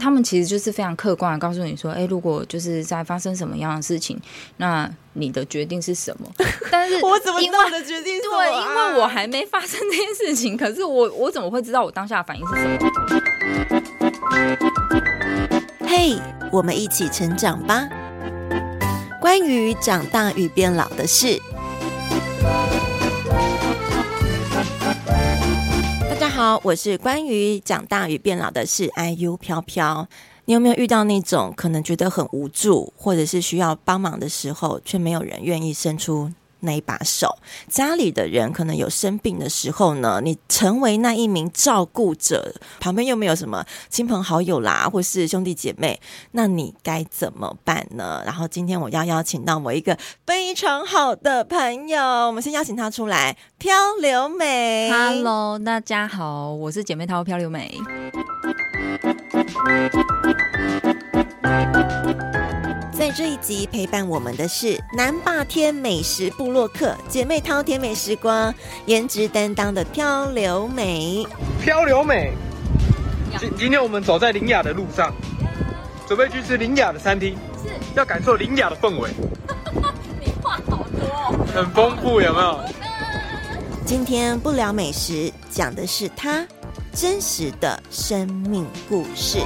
他们其实就是非常客观的告诉你说，哎，如果就是在发生什么样的事情，那你的决定是什么？但是我怎么知道我的决定是什么？对，因为我还没发生这件事情，可是我我怎么会知道我当下的反应是什么？嘿，我们一起成长吧。关于长大与变老的事。好，我是关于长大与变老的事，IU 飘飘。你有没有遇到那种可能觉得很无助，或者是需要帮忙的时候，却没有人愿意伸出那一把手？家里的人可能有生病的时候呢，你成为那一名照顾者，旁边又没有什么亲朋好友啦，或是兄弟姐妹，那你该怎么办呢？然后今天我要邀请到我一个非常好的朋友，我们先邀请他出来，漂流美。Hello，大家好，我是姐妹淘漂流美。在这一集陪伴我们的是南霸天美食部落客姐妹饕甜美食光颜值担当的漂流美。漂流美，今今天我们走在林雅的路上，准备去吃林雅的餐厅，是要感受林雅的氛围。你话好多，很丰富，有没有？今天不聊美食，讲的是她真实的生命故事。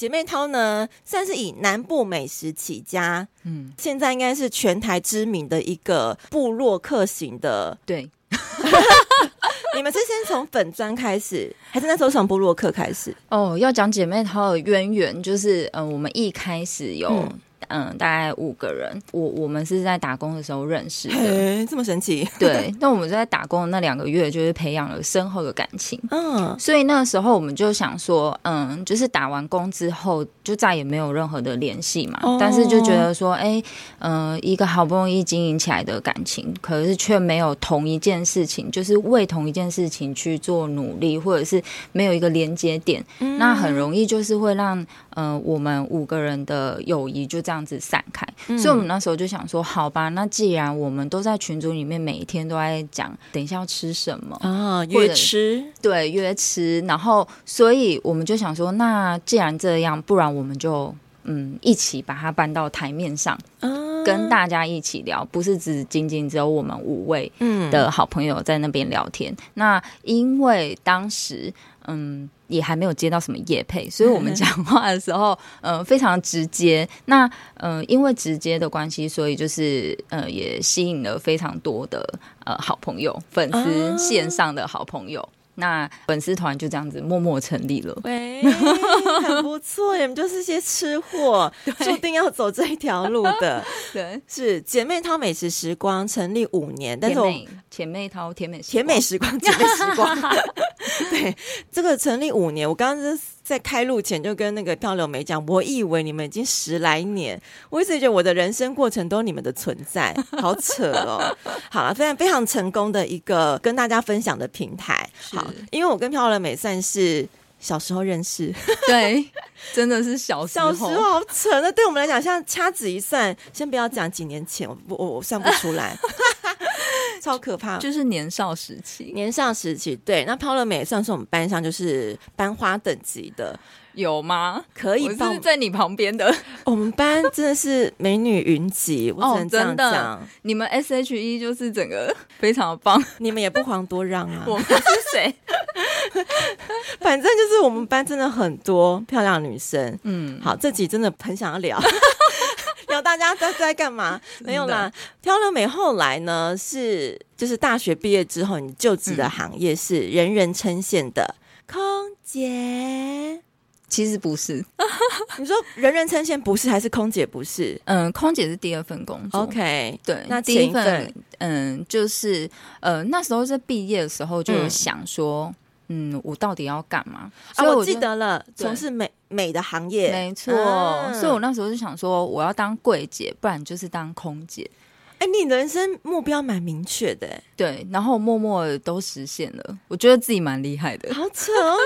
姐妹淘呢，算是以南部美食起家，嗯，现在应该是全台知名的一个部落客型的。对，你们是先从粉砖开始，还是那时候从部落客开始？哦，要讲姐妹淘的渊源，就是嗯、呃，我们一开始有。嗯嗯，大概五个人，我我们是在打工的时候认识的，这么神奇。对，那我们在打工的那两个月，就是培养了深厚的感情。嗯，所以那个时候我们就想说，嗯，就是打完工之后就再也没有任何的联系嘛。哦、但是就觉得说，哎、欸，嗯、呃，一个好不容易经营起来的感情，可是却没有同一件事情，就是为同一件事情去做努力，或者是没有一个连接点，嗯、那很容易就是会让。呃，我们五个人的友谊就这样子散开，嗯、所以我们那时候就想说，好吧，那既然我们都在群组里面，每一天都在讲，等一下要吃什么啊，约吃，对，约吃，然后，所以我们就想说，那既然这样，不然我们就嗯，一起把它搬到台面上，啊、跟大家一起聊，不是只仅仅只有我们五位的好朋友在那边聊天。嗯、那因为当时，嗯。也还没有接到什么业配，所以我们讲 话的时候，呃，非常直接。那呃，因为直接的关系，所以就是呃，也吸引了非常多的呃好朋友、粉丝、线上的好朋友。那粉丝团就这样子默默成立了，喂，很不错，你们就是些吃货，注定要走这一条路的。对，是姐妹淘美食时光成立五年，但是我姐妹淘甜美甜美时光姐妹时光，对，这个成立五年，我刚刚是。在开录前就跟那个漂流美讲，我以为你们已经十来年，我一直觉得我的人生过程都是你们的存在，好扯哦。好了，非常非常成功的一个跟大家分享的平台。好，因为我跟漂流美算是小时候认识，对，真的是小时候，小时候好扯。那对我们来讲，像掐指一算，先不要讲几年前，我我我算不出来。超可怕，就是年少时期，年少时期，对。那抛了美算是我们班上就是班花等级的，有吗？可以，是在你旁边的。我们班真的是美女云集，我只能这样讲。哦，真的，你们 S H E 就是整个非常的棒，你们也不遑多让啊。我们是谁？反正就是我们班真的很多漂亮女生。嗯，好，这集真的很想要聊。聊大家在在干嘛？没有啦。漂流美后来呢，是就是大学毕业之后，你就职的行业是人人称羡的空姐。其实不是，你说人人称羡不是，还是空姐不是？嗯，空姐是第二份工作。OK，对，那第一份嗯，就是呃，那时候在毕业的时候就有想说。嗯，我到底要干嘛？所以我记得了，从事美美的行业，没错。所以我那时候就想说，我要当柜姐，不然就是当空姐。哎，你人生目标蛮明确的，对。然后默默的都实现了，我觉得自己蛮厉害的。好扯哦，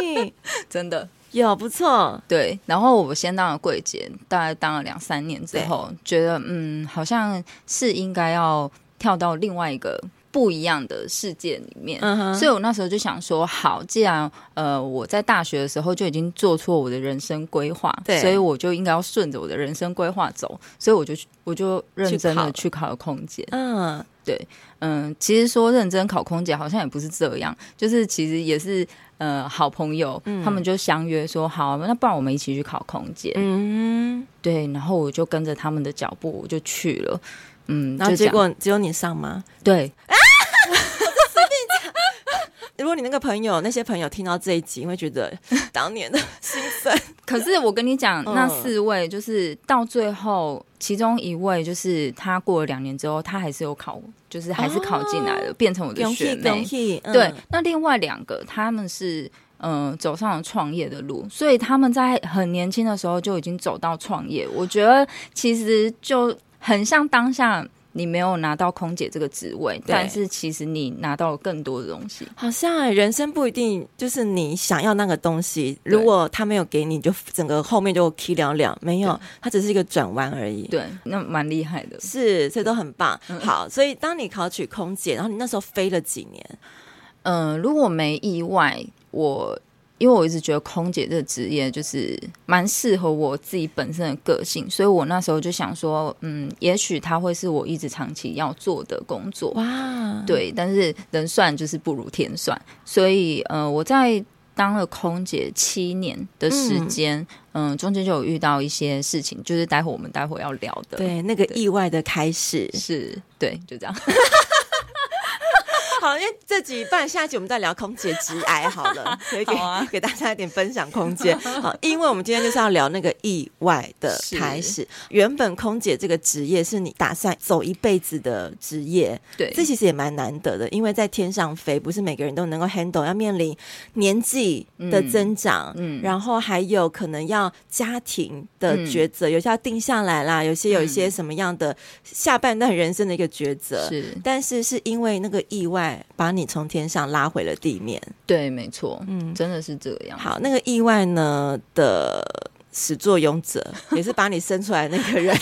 你 真的有不错。对，然后我先当了柜姐，大概当了两三年之后，觉得嗯，好像是应该要跳到另外一个。不一样的世界里面。嗯。所以我那时候就想说，好，既然呃我在大学的时候就已经做错我的人生规划，对，所以我就应该要顺着我的人生规划走，所以我就我就认真的去考了空姐。嗯，对，嗯，其实说认真考空姐好像也不是这样，就是其实也是。呃，好朋友，嗯、他们就相约说好，那不然我们一起去考空姐。嗯，对，然后我就跟着他们的脚步，我就去了。嗯，然后结果只有你上吗？对。如果你那个朋友，那些朋友听到这一集，会觉得当年的心酸。可是我跟你讲，那四位就是到最后，其中一位就是他过了两年之后，他还是有考。就是还是考进来了，哦、变成我的学妹。嗯、对，那另外两个他们是嗯、呃、走上了创业的路，所以他们在很年轻的时候就已经走到创业。我觉得其实就很像当下。你没有拿到空姐这个职位，但是其实你拿到了更多的东西。好像人生不一定就是你想要那个东西，如果他没有给你，就整个后面就了了。没有，它只是一个转弯而已。对，那蛮厉害的，是，这都很棒。嗯、好，所以当你考取空姐，然后你那时候飞了几年？嗯、呃，如果没意外，我。因为我一直觉得空姐这个职业就是蛮适合我自己本身的个性，所以我那时候就想说，嗯，也许它会是我一直长期要做的工作。哇，对，但是人算就是不如天算，所以呃，我在当了空姐七年的时间，嗯、呃，中间就有遇到一些事情，就是待会我们待会要聊的，对，那个意外的开始。是，对，就这样。好，因为这集半下一集我们再聊空姐直癌好了，可以给啊，给大家一点分享空间。好，因为我们今天就是要聊那个意外的开始。原本空姐这个职业是你打算走一辈子的职业，对，这其实也蛮难得的，因为在天上飞，不是每个人都能够 handle，要面临年纪的增长，嗯，嗯然后还有可能要家庭的抉择，嗯、有些要定下来啦，有些有一些什么样的下半段人生的一个抉择，是，但是是因为那个意外。把你从天上拉回了地面，对，没错，嗯，真的是这样。好，那个意外呢的始作俑者，也是把你生出来的那个人，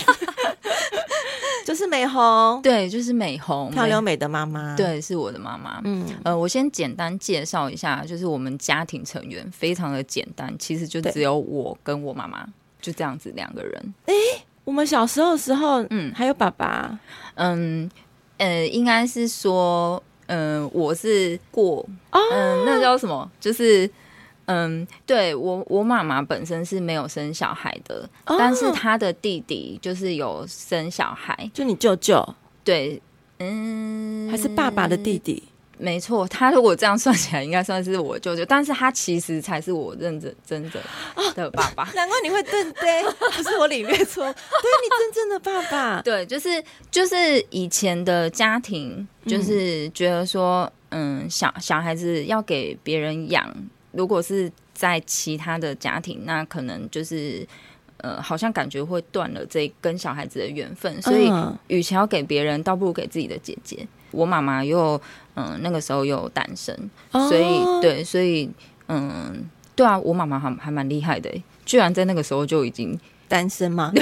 就是美红，对，就是美红，漂流美的妈妈，对，是我的妈妈。嗯，呃，我先简单介绍一下，就是我们家庭成员非常的简单，其实就只有我跟我妈妈，就这样子两个人。哎，我们小时候的时候，嗯，还有爸爸，嗯，呃，应该是说。嗯，我是过，嗯，那叫什么？就是，嗯，对我，我妈妈本身是没有生小孩的，但是她的弟弟就是有生小孩，就你舅舅，对，嗯，还是爸爸的弟弟。没错，他如果这样算起来，应该算是我舅舅，但是他其实才是我认真真的的爸爸。难怪你会对对，不是我领略错，对你真正的爸爸。对，就是就是以前的家庭，就是觉得说，嗯，嗯，小小孩子要给别人养，如果是在其他的家庭，那可能就是。呃，好像感觉会断了这跟小孩子的缘分，所以与其要给别人，倒不如给自己的姐姐。我妈妈又嗯、呃，那个时候又单身，所以、哦、对，所以嗯，对啊，我妈妈还还蛮厉害的，居然在那个时候就已经单身吗？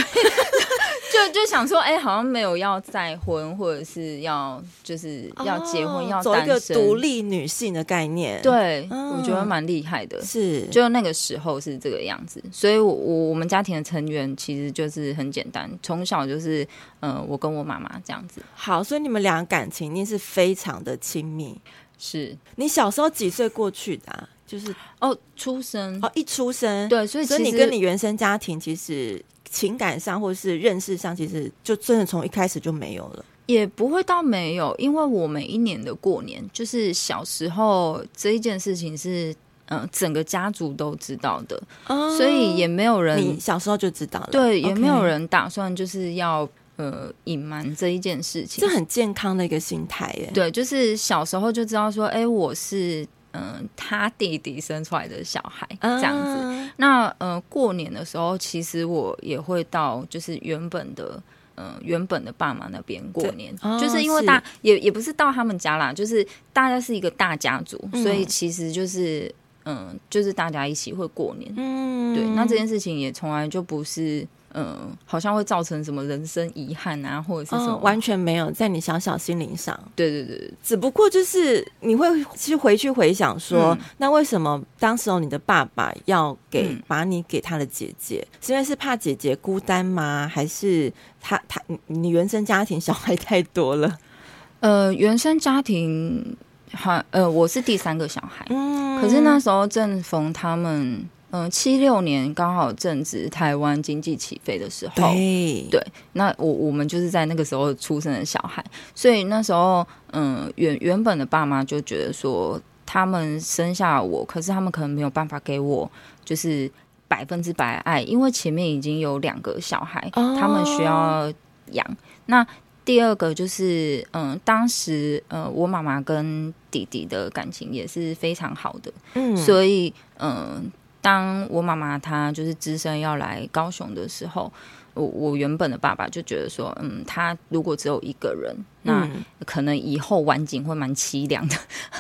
就就想说，哎、欸，好像没有要再婚，或者是要就是要结婚，哦、要走一个独立女性的概念。对，哦、我觉得蛮厉害的。是，就那个时候是这个样子。所以我，我我们家庭的成员其实就是很简单，从小就是，呃，我跟我妈妈这样子。好，所以你们俩感情一定是非常的亲密。是你小时候几岁过去的、啊？就是哦，出生哦，一出生对，所以所以你跟你原生家庭其实。情感上或是认识上，其实就真的从一开始就没有了，也不会到没有，因为我每一年的过年，就是小时候这一件事情是，嗯、呃，整个家族都知道的，哦、所以也没有人，你小时候就知道了，对，也没有人打算就是要呃隐瞒这一件事情，这很健康的一个心态耶，对，就是小时候就知道说，哎，我是。嗯，他弟弟生出来的小孩这样子。Uh、那呃，过年的时候，其实我也会到，就是原本的，嗯、呃，原本的爸妈那边过年，对就是因为大、哦、也也不是到他们家啦，就是大家是一个大家族，嗯、所以其实就是嗯，就是大家一起会过年。嗯，对。那这件事情也从来就不是嗯，好像会造成什么人生遗憾啊，或者是什么，哦，完全没有在你小小心灵上。对对对，只不过就是你会去回去回想说，嗯、那为什么当时候你的爸爸要给、嗯、把你给他的姐姐？是因为是怕姐姐孤单吗？还是他他你原生家庭小孩太多了？呃，原生家庭还呃，我是第三个小孩，嗯，可是那时候正逢他们。嗯，七六年刚好正值台湾经济起飞的时候，对，对，那我我们就是在那个时候出生的小孩，所以那时候，嗯，原原本的爸妈就觉得说，他们生下我，可是他们可能没有办法给我就是百分之百爱，因为前面已经有两个小孩，哦、他们需要养。那第二个就是，嗯，当时，呃，我妈妈跟弟弟的感情也是非常好的，嗯，所以，嗯。当我妈妈她就是只身要来高雄的时候，我我原本的爸爸就觉得说，嗯，他如果只有一个人，那可能以后晚景会蛮凄凉的。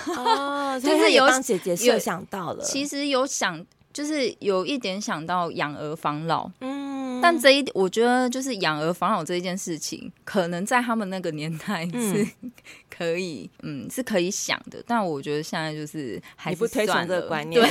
哦，就是有帮姐姐设想到了，其实有想，就是有一点想到养儿防老。嗯，但这一我觉得就是养儿防老这一件事情，可能在他们那个年代是 可以，嗯，嗯，是可以想的。但我觉得现在就是还是不推崇这个观念。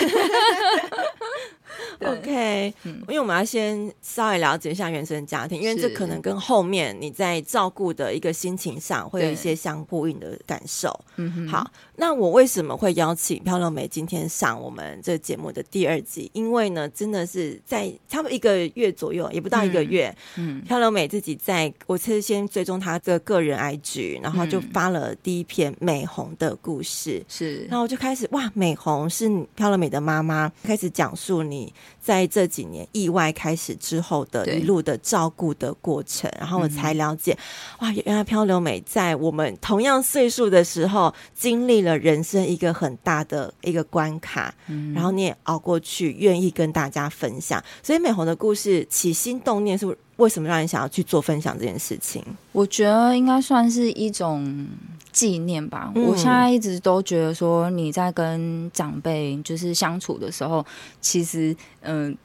对。OK，嗯，因为我们要先稍微了解一下原生家庭，因为这可能跟后面你在照顾的一个心情上会有一些相呼应的感受。嗯哼，好，那我为什么会邀请漂亮美今天上我们这个节目的第二集？因为呢，真的是在差不多一个月左右，也不到一个月，嗯，漂亮美自己在我是先追踪她的个人 IG，然后就发了第一篇美红的故事，是，然后我就开始哇，美红是漂亮美的妈妈，开始讲述你。在这几年意外开始之后的一路的照顾的过程，然后我才了解，哇，原来漂流美在我们同样岁数的时候，经历了人生一个很大的一个关卡，然后你也熬过去，愿意跟大家分享。所以美红的故事起心动念是为什么让你想要去做分享这件事情？我觉得应该算是一种。纪念吧，我现在一直都觉得说，你在跟长辈就是相处的时候，其实，嗯、呃，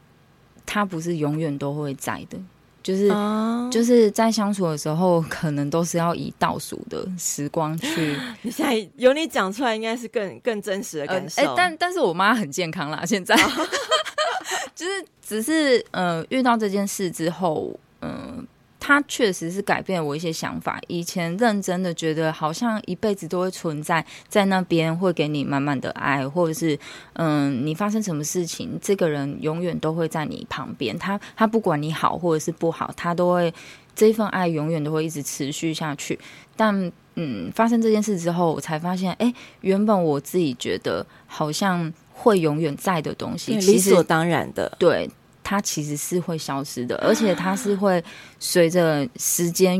他不是永远都会在的，就是、哦、就是在相处的时候，可能都是要以倒数的时光去。你现在有你讲出来，应该是更更真实的感受。呃欸、但但是我妈很健康啦，现在，哦、就是只是呃，遇到这件事之后，嗯、呃。他确实是改变了我一些想法。以前认真的觉得好像一辈子都会存在在那边，会给你满满的爱，或者是嗯，你发生什么事情，这个人永远都会在你旁边。他他不管你好或者是不好，他都会这份爱永远都会一直持续下去。但嗯，发生这件事之后，我才发现，哎，原本我自己觉得好像会永远在的东西，理所当然的，对。它其实是会消失的，而且它是会随着时间，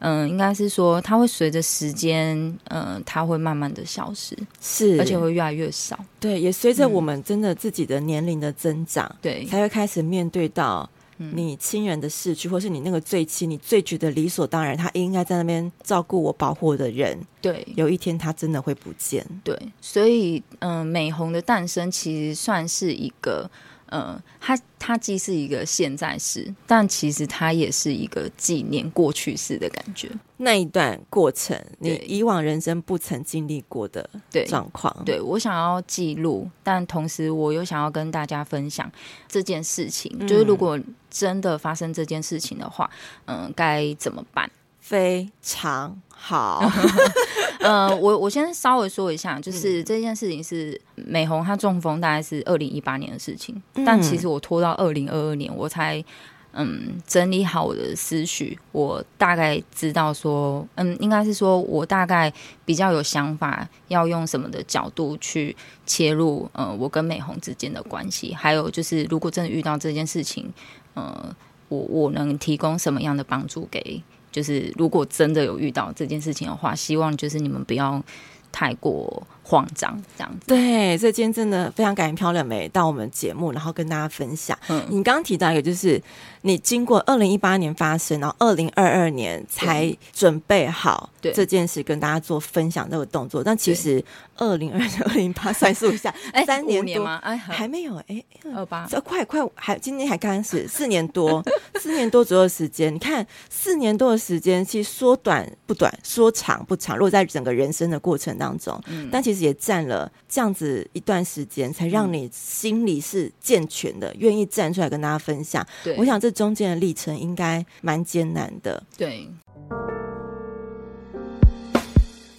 嗯、呃，应该是说它会随着时间，嗯、呃，它会慢慢的消失，是，而且会越来越少。对，也随着我们真的自己的年龄的增长，对、嗯，才会开始面对到你亲人的逝去，嗯、或是你那个最亲、你最觉得理所当然，他应该在那边照顾我、保护我的人，对，有一天他真的会不见。对，所以，嗯、呃，美红的诞生其实算是一个。嗯，它它既是一个现在式，但其实它也是一个纪念过去式的感觉。那一段过程，你以往人生不曾经历过的状况，对，对我想要记录，但同时我又想要跟大家分享这件事情。嗯、就是如果真的发生这件事情的话，嗯，该怎么办？非常好。呃，我我先稍微说一下，就是这件事情是美红她中风，大概是二零一八年的事情，嗯、但其实我拖到二零二二年，我才嗯整理好我的思绪，我大概知道说，嗯，应该是说我大概比较有想法，要用什么的角度去切入，呃，我跟美红之间的关系，还有就是如果真的遇到这件事情，呃，我我能提供什么样的帮助给。就是如果真的有遇到这件事情的话，希望就是你们不要太过慌张这样子。对，所以今天真的非常感谢漂亮美到我们节目，然后跟大家分享。嗯，你刚刚提到一个，就是你经过二零一八年发生，然后二零二二年才准备好这件事跟大家做分享这个动作。但其实二零二二零八 算数一下，哎，三年多吗？哎，还没有哎，二八，这快快还今天还刚开始，四年多，四年多左右的时间。你看，四年多的时间，其实说短不短，说长不长。如果在整个人生的过程当中，嗯，但其实也站了这样子一段时间，才让你心里是健全的，愿意站出来跟大家分享。对，我想这中间的历程应该蛮艰难的。对。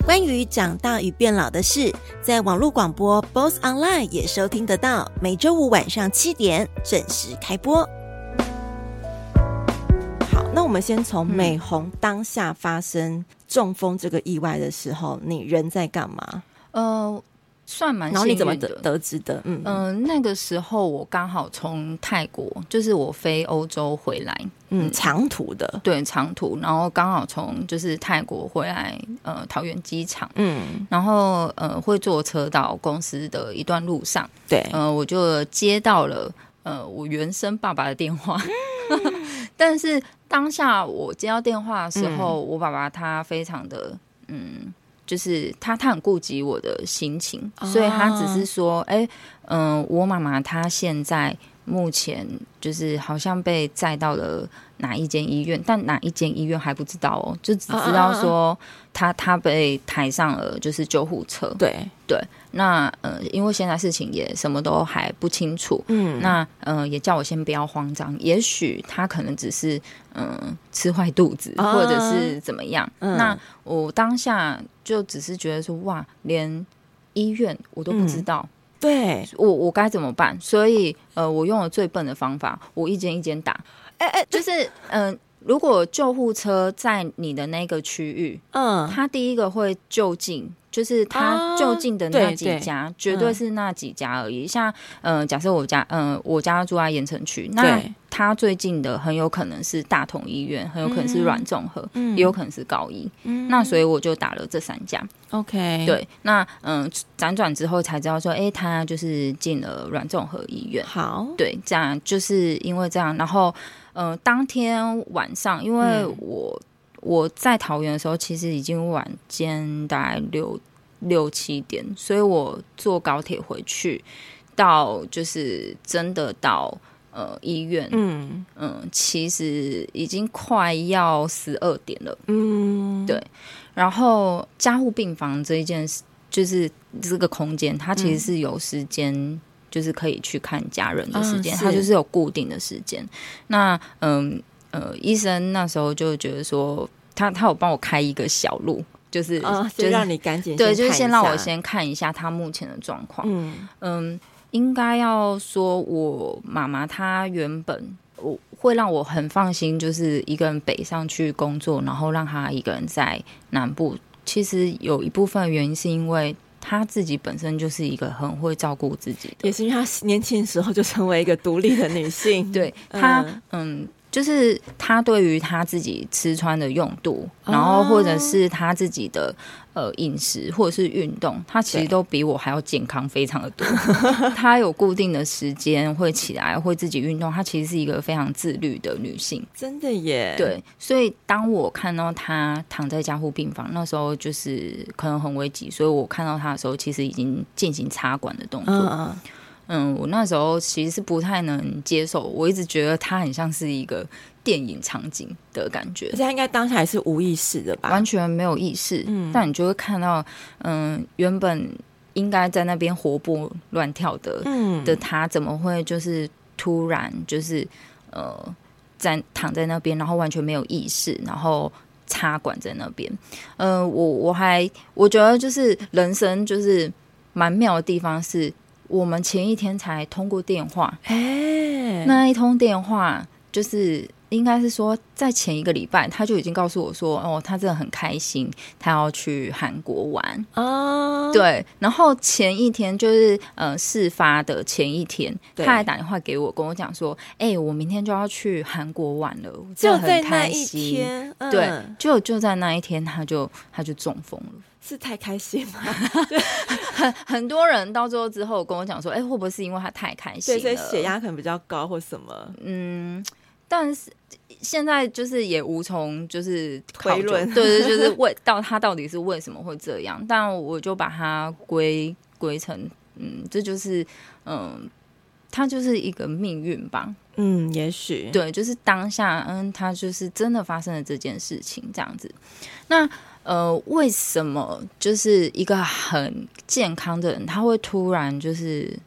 关于长大与变老的事，在网络广播 BOSS Online 也收听得到，每周五晚上七点准时开播。好，那我们先从美红当下发生中风这个意外的时候，你人在干嘛？呃。算蛮幸运的。然后你怎么得得知的？嗯嗯、呃，那个时候我刚好从泰国，就是我飞欧洲回来，嗯，长途的，对，长途，然后刚好从就是泰国回来，呃，桃园机场，嗯，然后呃，会坐车到公司的一段路上，对，呃，我就接到了呃我原生爸爸的电话，但是当下我接到电话的时候，嗯、我爸爸他非常的嗯。就是他，他很顾及我的心情，所以他只是说，哎、欸，嗯、呃，我妈妈她现在目前就是好像被载到了哪一间医院，但哪一间医院还不知道哦，就只知道说他他被抬上了就是救护车。对对，那呃，因为现在事情也什么都还不清楚，嗯，那呃，也叫我先不要慌张，也许他可能只是嗯、呃、吃坏肚子，或者是怎么样。嗯、那我当下。就只是觉得说哇，连医院我都不知道，嗯、对我我该怎么办？所以呃，我用了最笨的方法，我一间一间打。哎哎、欸，欸、就是嗯、呃，如果救护车在你的那个区域，嗯，他第一个会就近。就是他就近的那几家，啊、对对，绝对是那几家而已。嗯、像，嗯、呃，假设我家，嗯、呃，我家住在盐城区，那他最近的很有可能是大同医院，很有可能是软综合，嗯、也有可能是高医。嗯、那所以我就打了这三家。OK，对，那嗯，辗转之后才知道说，哎、欸，他就是进了软综合医院。好，对，这样就是因为这样，然后，嗯、呃，当天晚上，因为我。嗯我在桃园的时候，其实已经晚间大概六六七点，所以我坐高铁回去，到就是真的到呃医院，嗯嗯，其实已经快要十二点了，嗯，对。然后加护病房这一件事，就是这个空间，它其实是有时间，就是可以去看家人的时间，嗯、它就是有固定的时间。那嗯。呃，医生那时候就觉得说，他他有帮我开一个小路，就是、哦、就让你赶紧对，就是先让我先看一下他目前的状况。嗯嗯，应该要说，我妈妈她原本我会让我很放心，就是一个人北上去工作，然后让她一个人在南部。其实有一部分原因是因为她自己本身就是一个很会照顾自己的，也是因为她年轻的时候就成为一个独立的女性。对她，嗯。嗯就是他对于他自己吃穿的用度，然后或者是他自己的呃饮食或者是运动，他其实都比我还要健康非常的多。他有固定的时间会起来，会自己运动。他其实是一个非常自律的女性，真的耶。对，所以当我看到他躺在加护病房，那时候就是可能很危急，所以我看到他的时候，其实已经进行插管的动作。嗯，我那时候其实是不太能接受，我一直觉得他很像是一个电影场景的感觉。而且他应该当下还是无意识的吧？完全没有意识。嗯，但你就会看到，嗯，原本应该在那边活蹦乱跳的，嗯，的他怎么会就是突然就是呃，在躺在那边，然后完全没有意识，然后插管在那边。嗯，我我还我觉得就是人生就是蛮妙的地方是。我们前一天才通过电话，哎，那一通电话就是应该是说，在前一个礼拜，他就已经告诉我说，哦，他真的很开心，他要去韩国玩哦。对，然后前一天就是呃事发的前一天，他还打电话给我，跟我讲说，哎、欸，我明天就要去韩国玩了，就很开心。嗯、对，就就在那一天，他就他就中风了，是太开心吗？很很多人到最后之后跟我讲说，哎、欸，会不会是因为他太开心了，对，所以血压可能比较高或什么？嗯。但是现在就是也无从就是推论，对对，就是为到他到底是为什么会这样？但我就把它归归成，嗯，这就是嗯，他就是一个命运吧，嗯，也许对，就是当下，嗯，他就是真的发生了这件事情这样子。那呃，为什么就是一个很健康的人，他会突然就是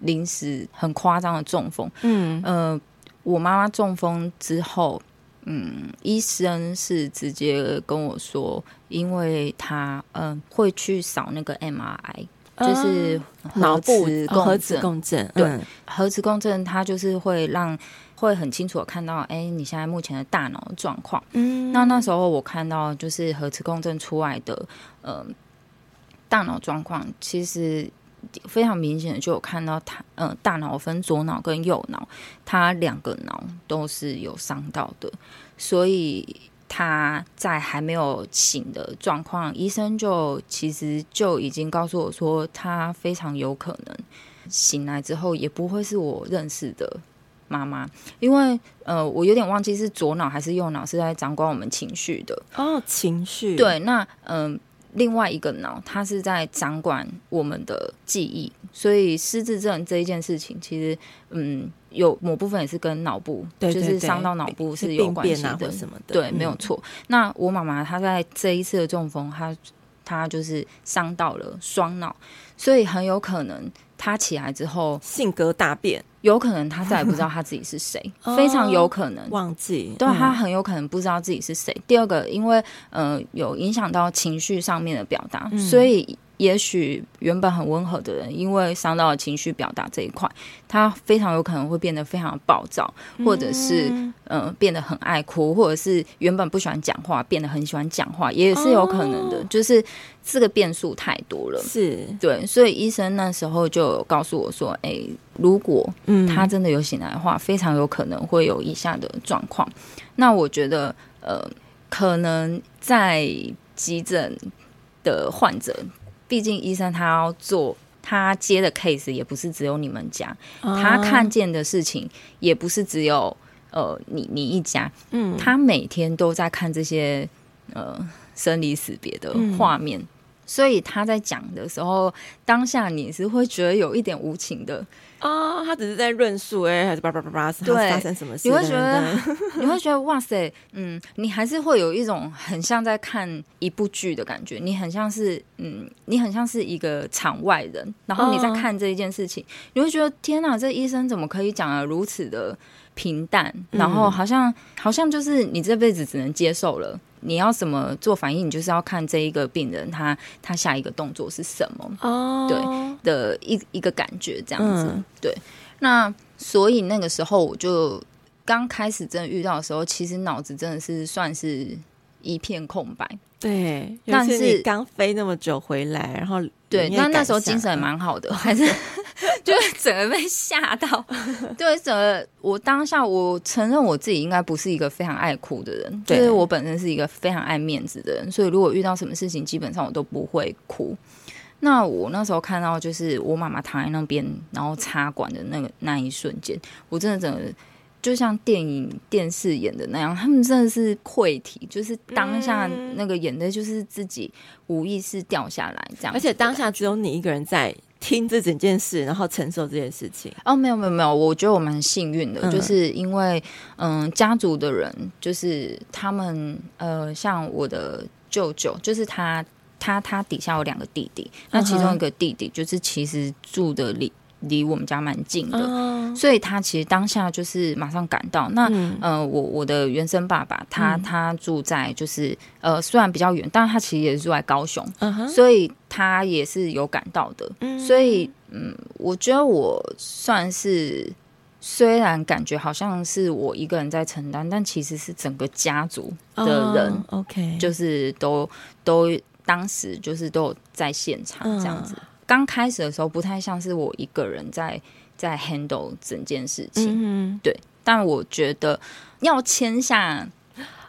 临时很夸张的中风？嗯呃。我妈妈中风之后，嗯，医生是直接跟我说，因为她嗯、呃、会去扫那个 MRI，就是脑部核磁共振，对，嗯、核磁共振它就是会让会很清楚的看到，哎，你现在目前的大脑的状况。嗯，那那时候我看到就是核磁共振出来的，嗯、呃，大脑状况其实。非常明显的就有看到他，嗯、呃，大脑分左脑跟右脑，他两个脑都是有伤到的，所以他在还没有醒的状况，医生就其实就已经告诉我说，他非常有可能醒来之后也不会是我认识的妈妈，因为呃，我有点忘记是左脑还是右脑是在掌管我们情绪的。哦，情绪。对，那嗯。呃另外一个脑，它是在掌管我们的记忆，所以失智症这一件事情，其实嗯，有某部分也是跟脑部，对对对，就是伤到脑部是有关系的，啊、什么的。对，没有错。嗯、那我妈妈她在这一次的中风，她她就是伤到了双脑，所以很有可能他起来之后性格大变。有可能他再也不知道他自己是谁，非常有可能忘记。对，他很有可能不知道自己是谁。第二个，因为呃有影响到情绪上面的表达，所以也许原本很温和的人，因为伤到了情绪表达这一块，他非常有可能会变得非常暴躁，或者是呃变得很爱哭，或者是原本不喜欢讲话，变得很喜欢讲话，也是有可能的。就是这个变数太多了，是对，所以医生那时候就告诉我说：“哎。”如果他真的有醒来的话，嗯、非常有可能会有以下的状况。那我觉得，呃，可能在急诊的患者，毕竟医生他要做，他接的 case 也不是只有你们家，啊、他看见的事情也不是只有呃你你一家。嗯，他每天都在看这些呃生离死别的画面，嗯、所以他在讲的时候，当下你是会觉得有一点无情的。啊、哦，他只是在论述哎，还是叭叭叭叭，对，发生什么事？你会觉得，你会觉得哇塞，嗯，你还是会有一种很像在看一部剧的感觉，你很像是，嗯，你很像是一个场外人，然后你在看这一件事情，哦、你会觉得天哪，这医生怎么可以讲的如此的平淡？然后好像，嗯、好像就是你这辈子只能接受了。你要怎么做反应？你就是要看这一个病人他他下一个动作是什么哦，对的一一个感觉这样子。嗯、对，那所以那个时候我就刚开始真的遇到的时候，其实脑子真的是算是一片空白。对，但是刚飞那么久回来，然后对，那那时候精神也蛮好的，还是就是整个被吓到。对，整个我当下我承认我自己应该不是一个非常爱哭的人，对就是我本身是一个非常爱面子的人，所以如果遇到什么事情，基本上我都不会哭。那我那时候看到就是我妈妈躺在那边，然后插管的那个那一瞬间，我真的整个。就像电影、电视演的那样，他们真的是溃体，就是当下那个眼泪就是自己无意识掉下来这样，而且当下只有你一个人在听这整件事，然后承受这件事情。哦，没有没有没有，我觉得我蛮幸运的，嗯、就是因为嗯，家族的人就是他们呃，像我的舅舅，就是他他他底下有两个弟弟，那其中一个弟弟就是其实住的离。离我们家蛮近的，oh. 所以他其实当下就是马上赶到。那、嗯、呃，我我的原生爸爸，他、嗯、他住在就是呃，虽然比较远，但是他其实也是住在高雄，uh. 所以他也是有赶到的。嗯、所以嗯，我觉得我算是虽然感觉好像是我一个人在承担，但其实是整个家族的人，OK，就是都都当时就是都有在现场这样子。刚开始的时候不太像是我一个人在在 handle 整件事情，嗯对。但我觉得要签下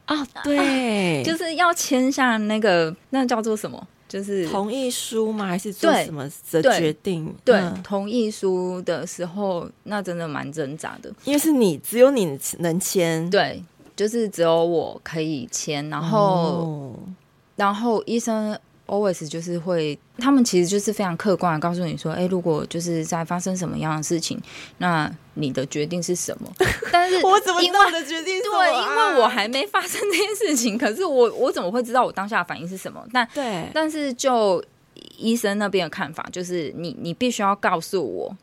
啊，对，就是要签下那个那叫做什么？就是同意书吗？还是做什么的决定？对，同意书的时候，那真的蛮挣扎的，因为是你只有你能签，对，就是只有我可以签，然后，然后医生。Always 就是会，他们其实就是非常客观的告诉你说，哎，如果就是在发生什么样的事情，那你的决定是什么？但是我怎么知道我的决定是什么？对，因为我还没发生这件事情，可是我我怎么会知道我当下的反应是什么？但对，但是就医生那边的看法，就是你你必须要告诉我。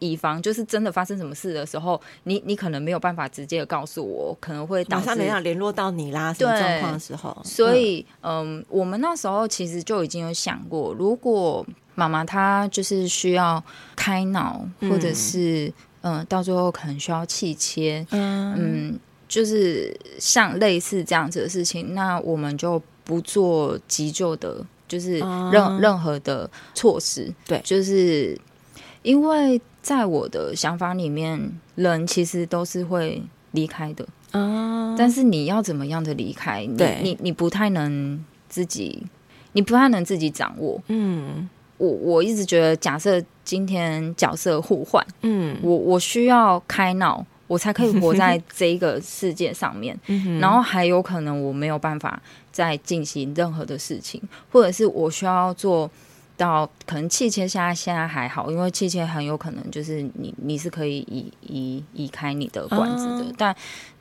以防就是真的发生什么事的时候，你你可能没有办法直接的告诉我，可能会导致马上没有联络到你啦，什么状况的时候。所以，嗯，嗯，我们那时候其实就已经有想过，如果妈妈她就是需要开脑，或者是嗯，到最后可能需要气切，嗯，嗯，就是像类似这样子的事情，那我们就不做急救的，就是任、嗯、任何的措施，对，就是因为。在我的想法里面，人其实都是会离开的啊。但是你要怎么样的离开？你你你不太能自己，你不太能自己掌握。嗯，我我一直觉得，假设今天角色互换，嗯，我我需要开脑，我才可以活在这一个世界上面。然后还有可能我没有办法再进行任何的事情，或者是我需要做。到可能气切现在现在还好，因为气切很有可能就是你你是可以移移移开你的管子的，uh. 但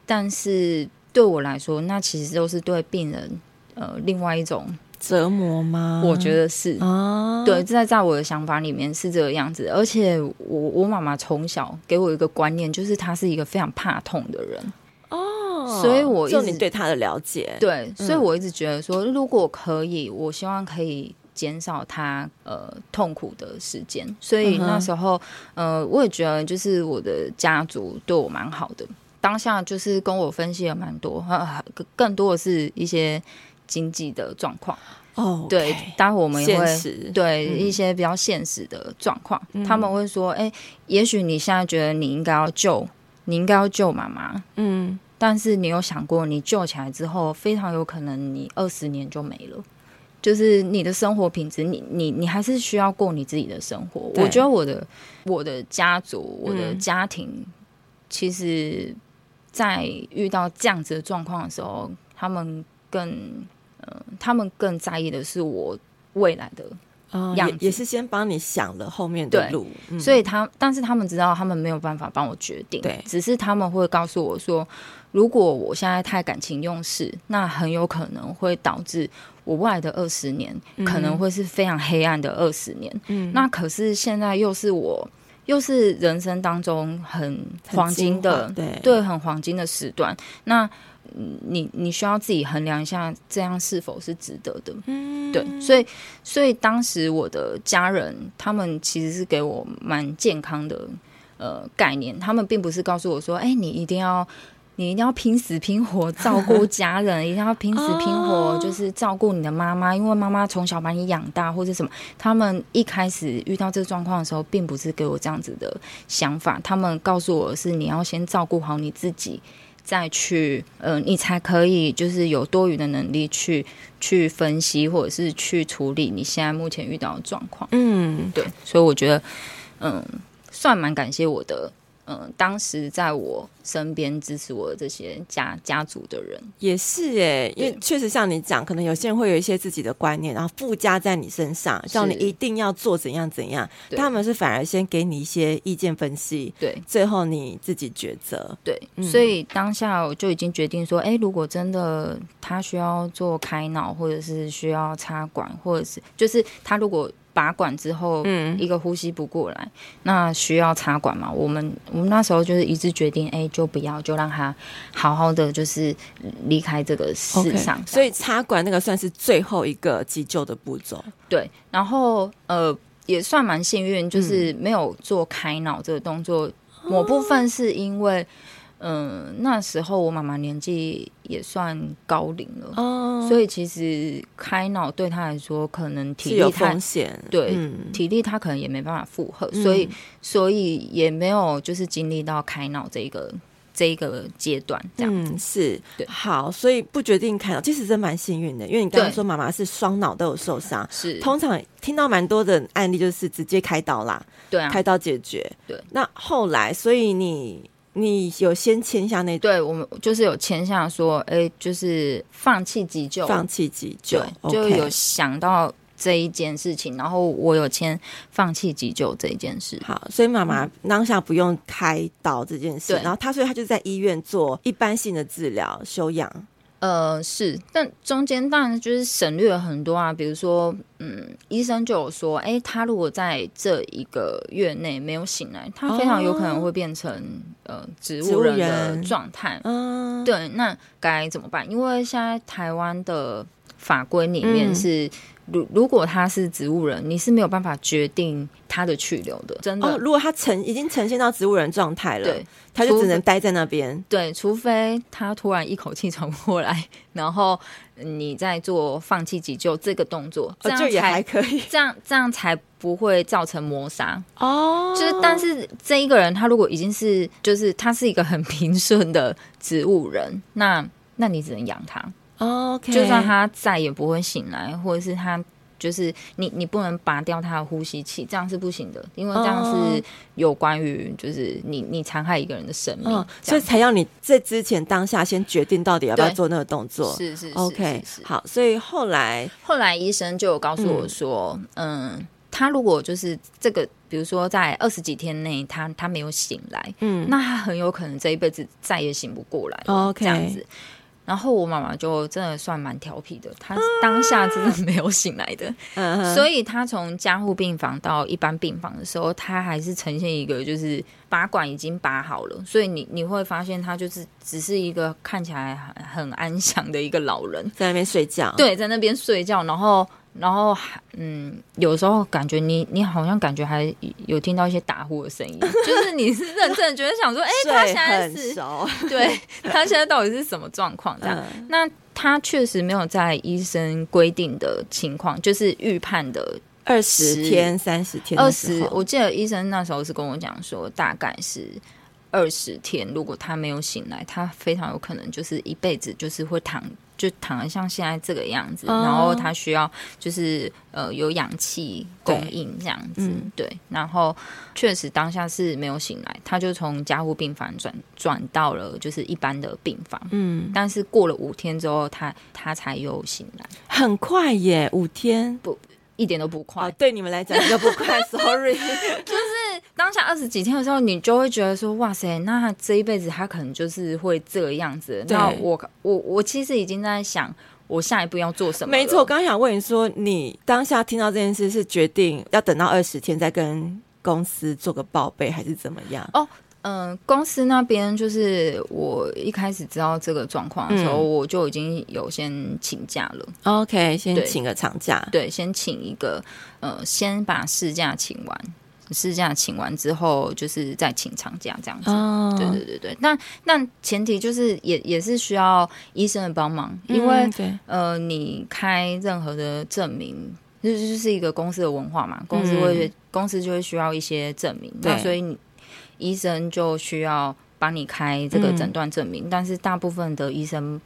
但是对我来说，那其实都是对病人呃另外一种折磨吗？我觉得是啊，uh. 对，在在我的想法里面是这个样子。而且我我妈妈从小给我一个观念，就是她是一个非常怕痛的人哦，oh. 所以我就你对她的了解，对，所以我一直觉得说，如果可以，我希望可以。减少他呃痛苦的时间，所以那时候、嗯、呃，我也觉得就是我的家族对我蛮好的。当下就是跟我分析了蛮多，呃，更多的是一些经济的状况哦。Okay, 对，待会我们也会对、嗯、一些比较现实的状况，嗯、他们会说：“哎、欸，也许你现在觉得你应该要救，你应该要救妈妈，嗯，但是你有想过，你救起来之后，非常有可能你二十年就没了。”就是你的生活品质，你你你还是需要过你自己的生活。我觉得我的我的家族，我的家庭，嗯、其实，在遇到这样子的状况的时候，他们更呃，他们更在意的是我未来的样子，也，也是先帮你想了后面的路。嗯、所以他，但是他们知道，他们没有办法帮我决定，对，只是他们会告诉我说，如果我现在太感情用事，那很有可能会导致。我未来的二十年可能会是非常黑暗的二十年，嗯，那可是现在又是我，又是人生当中很黄金的，对对，很黄金的时段。那你你需要自己衡量一下，这样是否是值得的？嗯，对，所以所以当时我的家人他们其实是给我蛮健康的呃概念，他们并不是告诉我说，哎，你一定要。你一定要拼死拼活照顾家人，一定要拼死拼活就是照顾你的妈妈，因为妈妈从小把你养大，或者什么。他们一开始遇到这个状况的时候，并不是给我这样子的想法，他们告诉我是你要先照顾好你自己，再去，呃，你才可以就是有多余的能力去去分析或者是去处理你现在目前遇到的状况。嗯，对，所以我觉得，嗯，算蛮感谢我的。嗯，当时在我身边支持我的这些家家族的人也是哎，因为确实像你讲，可能有些人会有一些自己的观念，然后附加在你身上，叫你一定要做怎样怎样。他们是反而先给你一些意见分析，对，最后你自己抉择。对，所以当下我就已经决定说，哎，如果真的他需要做开脑，或者是需要插管，或者是就是他如果。拔管之后，嗯，一个呼吸不过来，那需要插管嘛？我们我们那时候就是一致决定，哎、欸，就不要，就让他好好的，就是离开这个世上。Okay, 所以插管那个算是最后一个急救的步骤。对，然后呃，也算蛮幸运，就是没有做开脑这个动作。某部分是因为。嗯，那时候我妈妈年纪也算高龄了，哦，所以其实开脑对她来说可能体力太风险，对，嗯、体力她可能也没办法负荷，所以、嗯、所以也没有就是经历到开脑这一个这一个阶段，这样。嗯是。对。好，所以不决定开脑，其实真蛮幸运的，因为你刚刚说妈妈是双脑都有受伤，是。通常听到蛮多的案例就是直接开刀啦，对啊，开刀解决，对，那后来所以你。你有先签下那？对，我们就是有签下说，哎、欸，就是放弃急救，放弃急救，就有想到这一件事情，然后我有签放弃急救这一件事。好，所以妈妈当下不用开刀这件事，然后她所以她就在医院做一般性的治疗休养。呃，是，但中间当然就是省略了很多啊，比如说，嗯，医生就有说，哎，他如果在这一个月内没有醒来，他非常有可能会变成、哦、呃植物人的状态。嗯，对，那该怎么办？因为现在台湾的法规里面是。嗯如如果他是植物人，你是没有办法决定他的去留的，真的。哦，如果他呈已经呈现到植物人状态了，对，他就只能待在那边。对，除非他突然一口气喘不过来，然后你再做放弃急救这个动作，这样也还可以，这样这样才不会造成磨伤哦。就是，但是这一个人他如果已经是，就是他是一个很平顺的植物人，那那你只能养他。OK，就算他再也不会醒来，或者是他就是你，你不能拔掉他的呼吸器，这样是不行的，因为这样是有关于就是你你残害一个人的生命，哦，所以才要你在之前当下先决定到底要不要做那个动作。是是，是 OK，是是好，所以后来后来医生就有告诉我说，嗯，嗯，他如果就是这个，比如说在二十几天内他他没有醒来，嗯，那他很有可能这一辈子再也醒不过来。OK，这样子。然后我妈妈就真的算蛮调皮的，她当下真的没有醒来的，啊、所以她从加护病房到一般病房的时候，她还是呈现一个就是拔管已经拔好了，所以你你会发现她就是只是一个看起来很很安详的一个老人在那边睡觉，对，在那边睡觉，然后。然后还嗯，有时候感觉你你好像感觉还有听到一些打呼的声音，就是你是认真的觉得想说，哎、欸，他现在是，对，他现在到底是什么状况？这样，嗯、那他确实没有在医生规定的情况，就是预判的二十天、三十天、二十，我记得医生那时候是跟我讲说，大概是二十天，如果他没有醒来，他非常有可能就是一辈子就是会躺。就躺得像现在这个样子，哦、然后他需要就是呃有氧气供应这样子，对，嗯、对，然后确实当下是没有醒来，他就从加护病房转转到了就是一般的病房，嗯，但是过了五天之后，他他才又醒来，很快耶，五天。不一点都不快，哦、对你们来讲都不快，sorry，就是。当下二十几天的时候，你就会觉得说：“哇塞，那他这一辈子他可能就是会这个样子。”那我我我其实已经在想，我下一步要做什么。没错，我刚想问你说，你当下听到这件事是决定要等到二十天再跟公司做个报备，还是怎么样？哦，嗯、呃，公司那边就是我一开始知道这个状况的时候，嗯、我就已经有先请假了。OK，先请个长假，对，先请一个呃，先把事假请完。事假请完之后，就是再请长假这样子。哦、对对对对，那那前提就是也也是需要医生的帮忙，因为、嗯、呃，你开任何的证明，就是就是一个公司的文化嘛，公司会、嗯、公司就会需要一些证明，所以你医生就需要帮你开这个诊断证明，嗯、但是大部分的医生，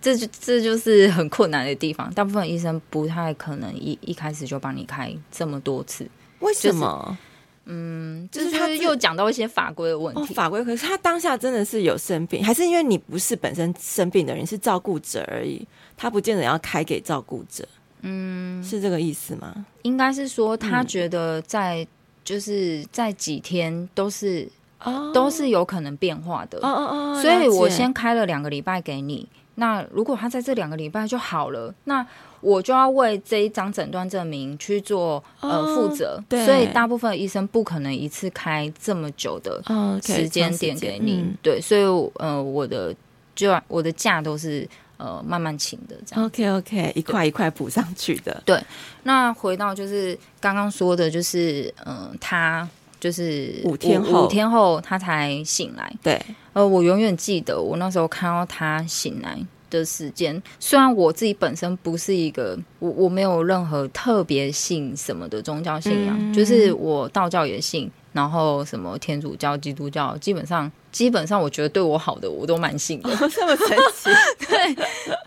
这就这就是很困难的地方，大部分医生不太可能一一开始就帮你开这么多次。为什么？就是、嗯，就是他又讲到一些法规的问题。哦、法规，可是他当下真的是有生病，还是因为你不是本身生病的人，是照顾者而已？他不见得要开给照顾者。嗯，是这个意思吗？应该是说他觉得在、嗯、就是在几天都是、哦、都是有可能变化的。哦哦哦，所以我先开了两个礼拜给你。那如果他在这两个礼拜就好了，那我就要为这一张诊断证明去做呃负责。哦、对，所以大部分医生不可能一次开这么久的时间点给你。哦 okay, 对，所以呃我的就我的假都是呃慢慢请的这样。OK OK，一块一块补上去的。对，那回到就是刚刚说的，就是嗯、呃、他。就是五天后，五天后他才醒来。对，呃，我永远记得我那时候看到他醒来的时间。虽然我自己本身不是一个，我我没有任何特别信什么的宗教信仰，嗯、就是我道教也信，然后什么天主教、基督教，基本上基本上我觉得对我好的我都蛮信的。哦、这么神奇？对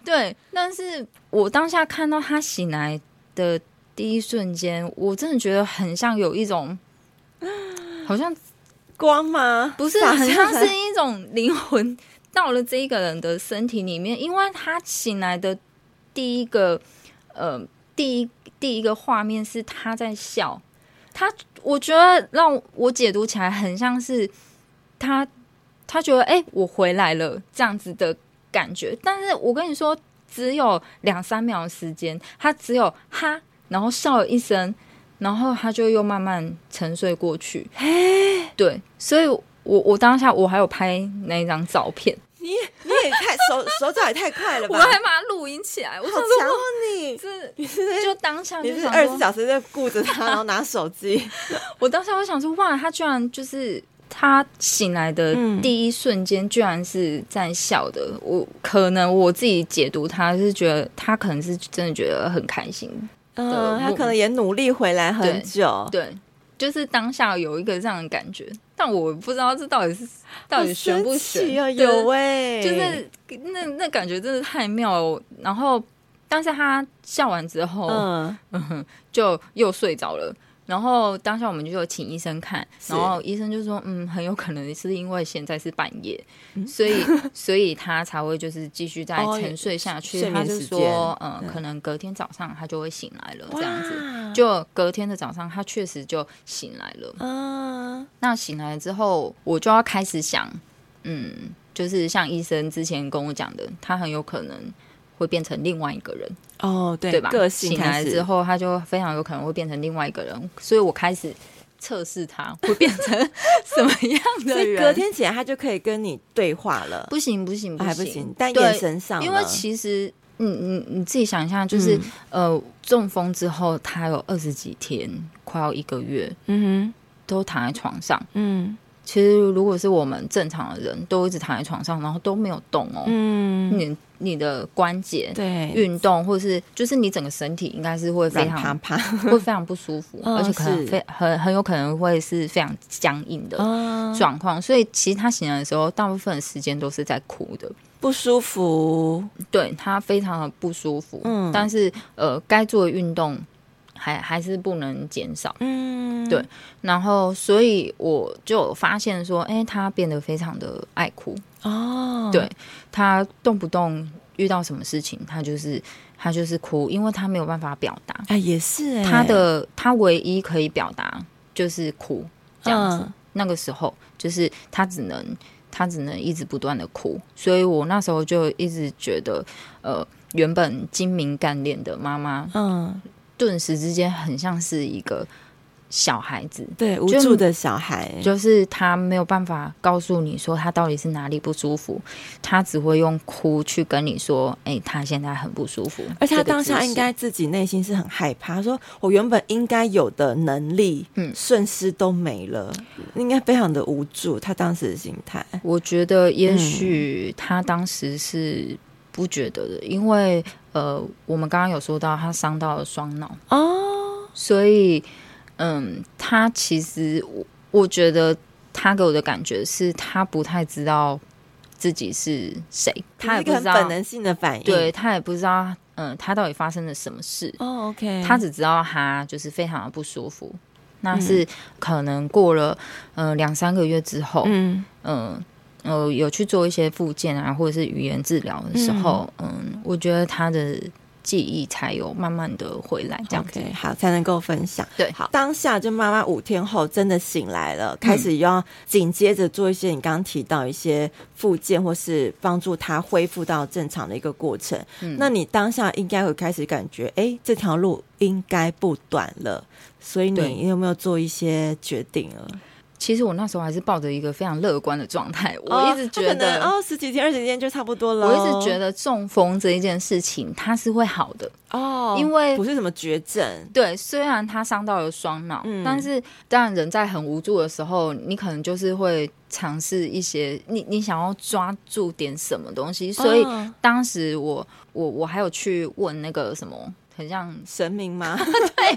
对，但是我当下看到他醒来的第一瞬间，我真的觉得很像有一种。好像光吗？不是，很像是一种灵魂到了这一个人的身体里面，因为他醒来的第一个呃，第一第一个画面是他在笑，他我觉得让我解读起来很像是他他觉得哎、欸，我回来了这样子的感觉，但是我跟你说，只有两三秒的时间，他只有哈，然后笑了一声。然后他就又慢慢沉睡过去。哎，对，所以我我当下我还有拍那一张照片。你你也太手手脚也太快了吧！我还把它录音起来。我好强哦你！是你是就当下就你是二十四小时在顾着他，然后拿手机。我当下我想说，哇，他居然就是他醒来的第一瞬间，居然是在笑的。嗯、我可能我自己解读他是觉得他可能是真的觉得很开心。嗯，他可能也努力回来很久，对，对，就是当下有一个这样的感觉，但我不知道这到底是到底玄不玄啊？有哎、欸，就是那那感觉真的太妙了。然后，但是他笑完之后，嗯，就又睡着了。然后当下我们就有请医生看，然后医生就说，嗯，很有可能是因为现在是半夜，嗯、所以 所以他才会就是继续再沉睡下去。哦、他就说，嗯，可能隔天早上他就会醒来了，这样子。就隔天的早上，他确实就醒来了。嗯，那醒来之后，我就要开始想，嗯，就是像医生之前跟我讲的，他很有可能会变成另外一个人。哦，对，对吧？个性醒来之后，他就非常有可能会变成另外一个人，所以我开始测试他会变成 什么样的人。隔天起来，他就可以跟你对话了。不行，不行，不行，还不行。但眼神上，因为其实，你你你自己想一下，就是、嗯、呃，中风之后，他有二十几天，快要一个月，嗯哼，都躺在床上，嗯。其实，如果是我们正常的人，都一直躺在床上，然后都没有动哦。嗯，你你的关节对运动，或者是就是你整个身体，应该是会非常怕，怕，会非常不舒服，哦、而且可能非很很有可能会是非常僵硬的状况。哦、所以，其实他醒来的时候，大部分的时间都是在哭的，不舒服。对，他非常的不舒服。嗯，但是呃，该做的运动。还还是不能减少，嗯，对，然后所以我就发现说，哎，他变得非常的爱哭哦，对，他动不动遇到什么事情，他就是他就是哭，因为他没有办法表达，哎，也是，他的他唯一可以表达就是哭这样子，嗯、那个时候就是他只能他只能一直不断的哭，所以我那时候就一直觉得，呃，原本精明干练的妈妈，嗯。顿时之间很像是一个小孩子，对，无助的小孩，就是他没有办法告诉你说他到底是哪里不舒服，他只会用哭去跟你说，哎、欸，他现在很不舒服。而且他当下应该自己内心是很害怕，他说我原本应该有的能力，嗯，瞬时都没了，应该非常的无助。他当时的心态，我觉得也许他当时是不觉得的，因为。呃，我们刚刚有说到他伤到了双脑。哦，所以嗯，他其实我我觉得他给我的感觉是他不太知道自己是谁，他也不知道本能性的反应，对，他也不知道嗯，他到底发生了什么事。哦，OK，他只知道他就是非常的不舒服，那是可能过了呃两三个月之后，嗯。嗯。呃呃，有去做一些复健啊，或者是语言治疗的时候，嗯，嗯，我觉得他的记忆才有慢慢的回来，这样子 okay, 好才能够分享。对，好，当下就妈妈五天后真的醒来了，开始要紧接着做一些你刚刚提到一些复健，或是帮助他恢复到正常的一个过程。嗯，那你当下应该会开始感觉，哎、欸，这条路应该不短了，所以你有没有做一些决定了？其实我那时候还是抱着一个非常乐观的状态，我一直觉得哦，十几天、二十几天就差不多了。我一直觉得中风这一件事情，它是会好的哦，因为不是什么绝症。对，虽然他伤到了双脑，嗯，但是当然人在很无助的时候，你可能就是会尝试一些，你你想要抓住点什么东西。所以当时我我我还有去问那个什么。很像神明吗？对，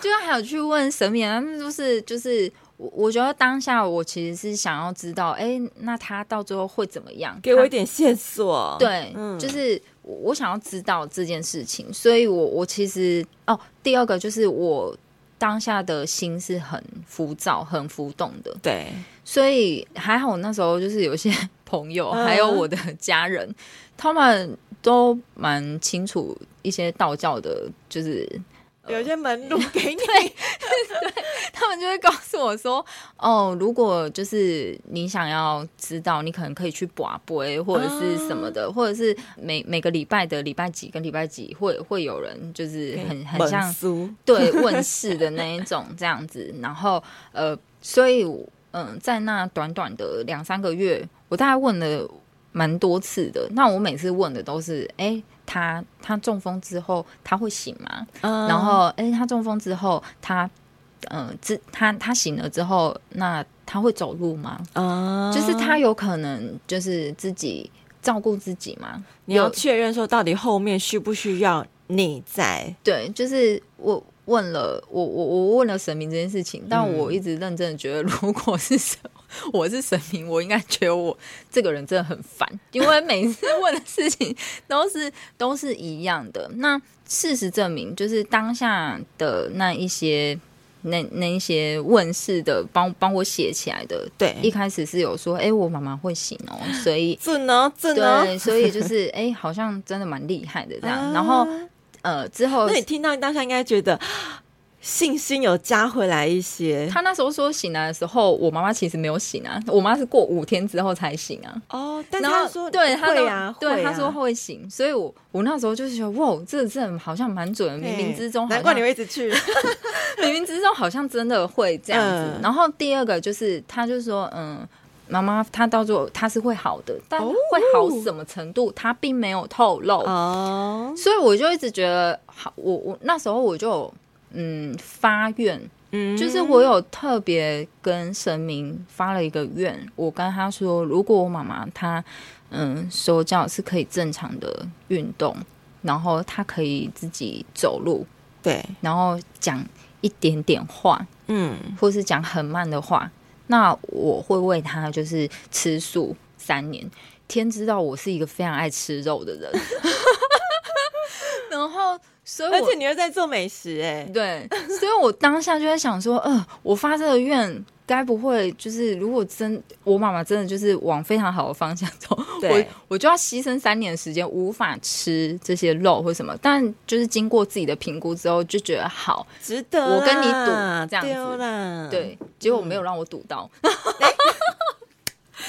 就是还有去问神明啊，那就是就是我我觉得当下我其实是想要知道，哎、欸，那他到最后会怎么样？给我一点线索。对，嗯、就是我想要知道这件事情，所以我我其实哦，第二个就是我当下的心是很浮躁、很浮动的。对，所以还好，那时候就是有些 朋友，还有我的家人，嗯、他们。都蛮清楚一些道教的，就是有一些门路给你，对，对，他们就会告诉我说，哦，如果就是你想要知道，你可能可以去拔杯或者是什么的，啊、或者是每每个礼拜的礼拜几跟礼拜几会会有人就是很很像对问世的那一种这样子，然后呃，所以嗯，在那短短的两三个月，我大概问了。蛮多次的，那我每次问的都是，哎、欸，他他中风之后他会醒吗？嗯、然后，哎、欸，他中风之后他，呃，之他他醒了之后，那他会走路吗？嗯、就是他有可能就是自己照顾自己吗？你要确认说到底后面需不需要你在？对，就是我问了，我我我问了神明这件事情，但我一直认真的觉得，如果是。我是神明，我应该觉得我这个人真的很烦，因为每次问的事情都是都是一样的。那事实证明，就是当下的那一些那那一些问世的帮帮我写起来的，对，一开始是有说，哎、欸，我妈妈会醒哦，所以准哦，准哦，对，所以就是哎、欸，好像真的蛮厉害的这样。然后呃，之后那你听到当下应该觉得。信心有加回来一些。他那时候说醒来的时候，我妈妈其实没有醒啊，我妈是过五天之后才醒啊。哦，但他说对，他会啊，对，他说会醒，所以我我那时候就是觉得，哇，这这好像蛮准，冥冥之中，难怪你会一直去，冥冥之中好像真的会这样子。然后第二个就是，他就说，嗯，妈妈，她到最后他是会好的，但会好什么程度，他并没有透露哦。所以我就一直觉得，好，我我那时候我就。嗯，发愿，嗯，就是我有特别跟神明发了一个愿，我跟他说，如果我妈妈她，嗯，手脚是可以正常的运动，然后她可以自己走路，对，然后讲一点点话，嗯，或是讲很慢的话，那我会为她就是吃素三年。天知道我是一个非常爱吃肉的人，然后。所以，而且你又在做美食哎、欸，对，所以我当下就在想说，呃，我发这个愿，该不会就是如果真我妈妈真的就是往非常好的方向走，对。我我就要牺牲三年的时间，无法吃这些肉或什么，但就是经过自己的评估之后，就觉得好值得，我跟你赌这样子，对，结果没有让我赌到。嗯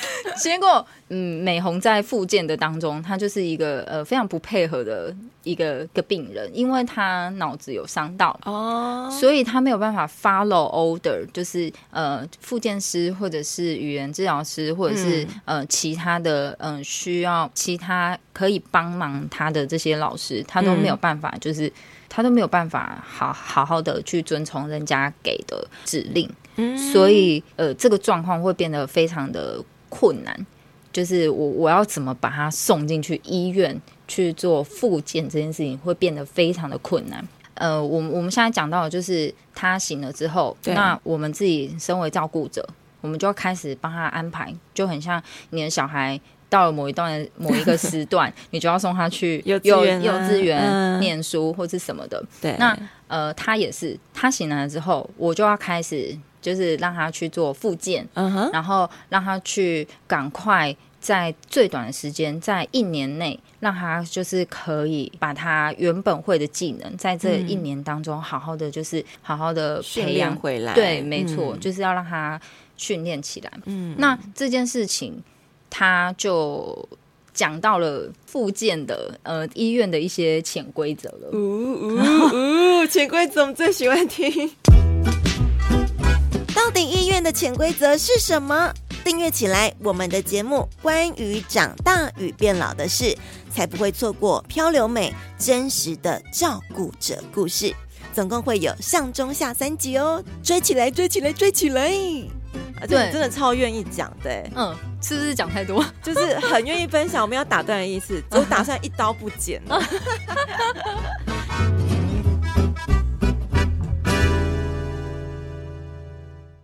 结果，嗯，美红在复健的当中，她就是一个呃非常不配合的一个个病人，因为她脑子有伤到。哦，所以她没有办法 follow order，就是呃复健师或者是语言治疗师或者是、嗯、呃其他的嗯、呃、需要其他可以帮忙他的这些老师，他都没有办法，就是、嗯、他都没有办法好好好的去遵从人家给的指令，嗯，所以呃这个状况会变得非常的。困难就是我我要怎么把他送进去医院去做复健这件事情会变得非常的困难。呃，我们我们现在讲到的就是他醒了之后，那我们自己身为照顾者，我们就要开始帮他安排，就很像你的小孩到了某一段某一个时段，你就要送他去幼幼稚园念书或是什么的。对，那呃，他也是，他醒来了之后，我就要开始。就是让他去做复健嗯哼然后让他去赶快在最短的时间，在一年内，让他就是可以把他原本会的技能，在这一年当中好好的就是好好的培养回来。对，没错，嗯、就是要让他训练起来。嗯，那这件事情他就讲到了复健的呃医院的一些潜规则了。呜呜呜，潜规则我们最喜欢听。的潜规则是什么？订阅起来，我们的节目关于长大与变老的事，才不会错过漂流美真实的照顾者故事。总共会有上中下三集哦，追起来，追起来，追起来！啊，对，真的超愿意讲的，嗯，是不是讲太多？就是很愿意分享，我们要打断的意思，我打算一刀不剪了。